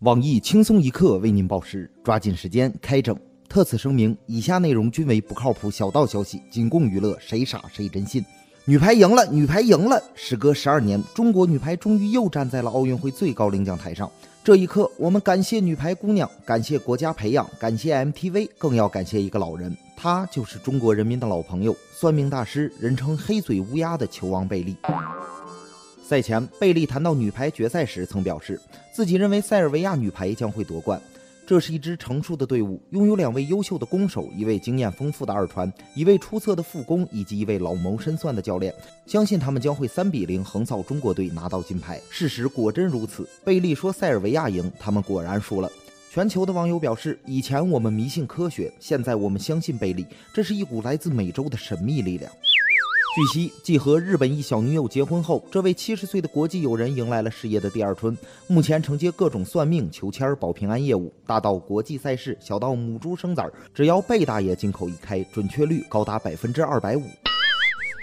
网易轻松一刻为您报时，抓紧时间开整。特此声明，以下内容均为不靠谱小道消息，仅供娱乐，谁傻谁真信。女排赢了，女排赢了！时隔十二年，中国女排终于又站在了奥运会最高领奖台上。这一刻，我们感谢女排姑娘，感谢国家培养，感谢 MTV，更要感谢一个老人，他就是中国人民的老朋友——算命大师，人称“黑嘴乌鸦”的球王贝利。赛前，贝利谈到女排决赛时，曾表示自己认为塞尔维亚女排将会夺冠。这是一支成熟的队伍，拥有两位优秀的攻手，一位经验丰富的二传，一位出色的副攻，以及一位老谋深算的教练。相信他们将会三比零横扫中国队，拿到金牌。事实果真如此。贝利说：“塞尔维亚赢，他们果然输了。”全球的网友表示：“以前我们迷信科学，现在我们相信贝利，这是一股来自美洲的神秘力量。”据悉，继和日本一小女友结婚后，这位七十岁的国际友人迎来了事业的第二春。目前承接各种算命、求签、保平安业务，大到国际赛事，小到母猪生崽，只要贝大爷金口一开，准确率高达百分之二百五。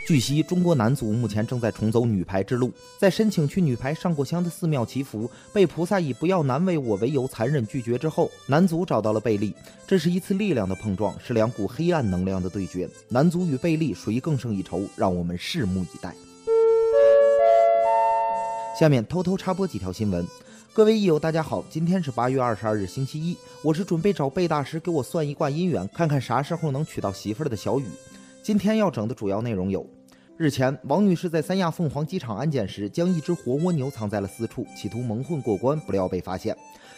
据悉，中国男足目前正在重走女排之路，在申请去女排上过香的寺庙祈福，被菩萨以不要难为我为由残忍拒绝之后，男足找到了贝利。这是一次力量的碰撞，是两股黑暗能量的对决。男足与贝利谁更胜一筹？让我们拭目以待。下面偷偷插播几条新闻。各位益友，大家好，今天是八月二十二日，星期一。我是准备找贝大师给我算一卦姻缘，看看啥时候能娶到媳妇儿的小雨。今天要整的主要内容有。日前，王女士在三亚凤凰机场安检时，将一只活蜗牛藏在了私处，企图蒙混过关，不料被发现。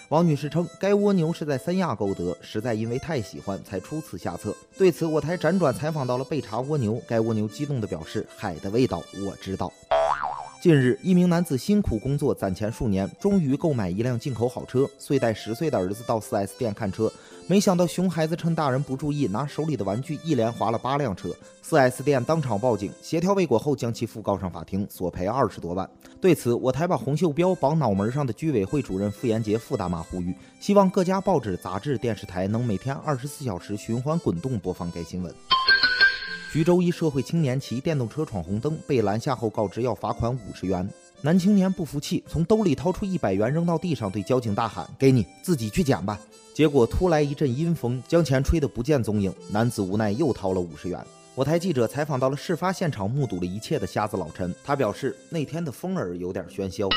王女士称，该蜗牛是在三亚购得，实在因为太喜欢才出此下策。对此，我台辗转采访到了被查蜗牛，该蜗牛激动地表示：“海的味道，我知道。”近日，一名男子辛苦工作攒钱数年，终于购买一辆进口好车，遂带十岁的儿子到 4S 店看车。没想到熊孩子趁大人不注意，拿手里的玩具一连划了八辆车。4S 店当场报警，协调未果后将其父告上法庭，索赔二十多万。对此，我台把红袖标绑脑门上的居委会主任傅延杰傅大妈呼吁，希望各家报纸、杂志、电视台能每天二十四小时循环滚动播放该新闻。徐州一社会青年骑电动车闯红灯，被拦下后告知要罚款五十元。男青年不服气，从兜里掏出一百元扔到地上，对交警大喊：“给你，自己去捡吧。”结果突来一阵阴风，将钱吹得不见踪影。男子无奈又掏了五十元。我台记者采访到了事发现场，目睹了一切的瞎子老陈，他表示那天的风儿有点喧嚣。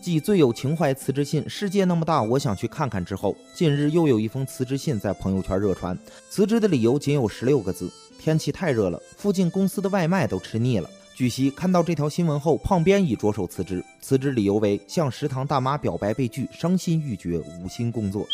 继最有情怀辞职信，世界那么大，我想去看看之后，近日又有一封辞职信在朋友圈热传。辞职的理由仅有十六个字。天气太热了，附近公司的外卖都吃腻了。据悉，看到这条新闻后，胖编已着手辞职，辞职理由为向食堂大妈表白被拒，伤心欲绝，无心工作。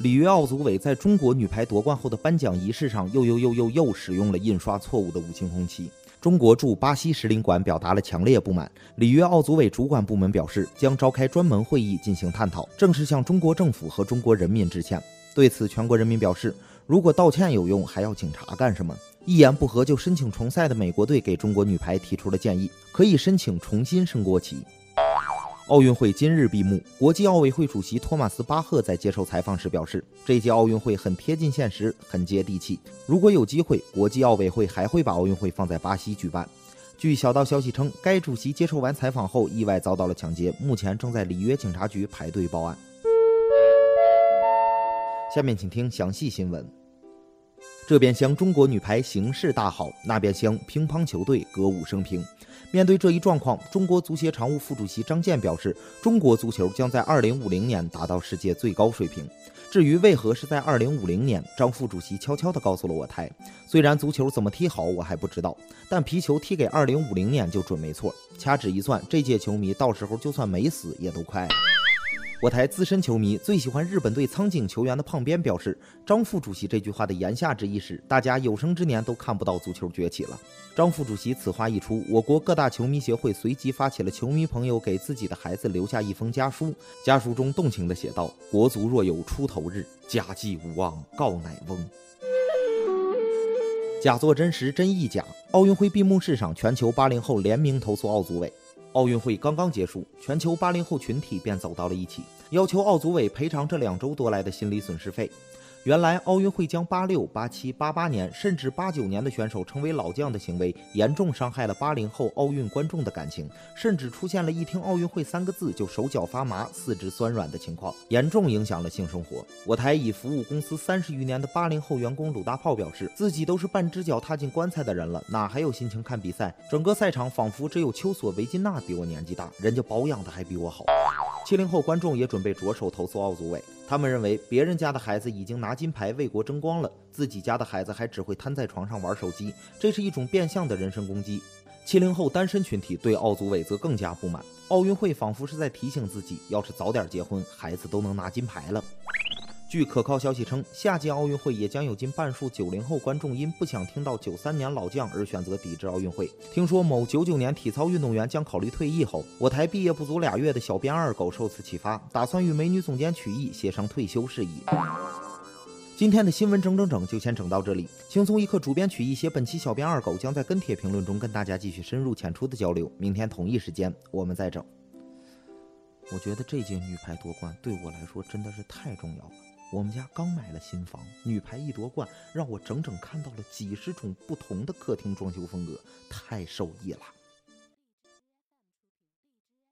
里约奥组委在中国女排夺冠后的颁奖仪式上，又又又又又使用了印刷错误的五星红旗。中国驻巴西使领馆表达了强烈不满。里约奥组委主管部门表示，将召开专门会议进行探讨，正式向中国政府和中国人民致歉。对此，全国人民表示。如果道歉有用，还要警察干什么？一言不合就申请重赛的美国队给中国女排提出了建议，可以申请重新升国旗。奥运会今日闭幕，国际奥委会主席托马斯巴赫在接受采访时表示，这届奥运会很贴近现实，很接地气。如果有机会，国际奥委会还会把奥运会放在巴西举办。据小道消息称，该主席接受完采访后意外遭到了抢劫，目前正在里约警察局排队报案。下面请听详细新闻。这边厢中国女排形势大好，那边厢乒乓球队歌舞升平。面对这一状况，中国足协常务副主席张健表示，中国足球将在2050年达到世界最高水平。至于为何是在2050年，张副主席悄悄地告诉了我台，虽然足球怎么踢好我还不知道，但皮球踢给2050年就准没错。掐指一算，这届球迷到时候就算没死也都快了。我台资深球迷最喜欢日本队苍井球员的胖边表示，张副主席这句话的言下之意是，大家有生之年都看不到足球崛起了。张副主席此话一出，我国各大球迷协会随即发起了球迷朋友给自己的孩子留下一封家书，家书中动情地写道：“国足若有出头日，家祭无忘告乃翁。”假作真时，真亦假。奥运会闭幕式上，全球八零后联名投诉奥组委。奥运会刚刚结束，全球八零后群体便走到了一起，要求奥组委赔偿这两周多来的心理损失费。原来奥运会将八六、八七、八八年甚至八九年的选手称为老将的行为，严重伤害了八零后奥运观众的感情，甚至出现了一听奥运会三个字就手脚发麻、四肢酸软的情况，严重影响了性生活。我台已服务公司三十余年的八零后员工鲁大炮表示，自己都是半只脚踏进棺材的人了，哪还有心情看比赛？整个赛场仿佛只有丘索·维金娜比我年纪大，人家保养的还比我好。七零后观众也准备着手投诉奥组委，他们认为别人家的孩子已经拿金牌为国争光了，自己家的孩子还只会瘫在床上玩手机，这是一种变相的人身攻击。七零后单身群体对奥组委则更加不满，奥运会仿佛是在提醒自己，要是早点结婚，孩子都能拿金牌了。据可靠消息称，下届奥运会也将有近半数九零后观众因不想听到九三年老将而选择抵制奥运会。听说某九九年体操运动员将考虑退役后，我台毕业不足俩月的小编二狗受此启发，打算与美女总监曲艺协商退休事宜。今天的新闻整整整就先整到这里，轻松一刻主编曲艺写本期小编二狗将在跟帖评论中跟大家继续深入浅出的交流。明天同一时间我们再整。我觉得这届女排夺冠对我来说真的是太重要了。我们家刚买了新房，女排一夺冠，让我整整看到了几十种不同的客厅装修风格，太受益了。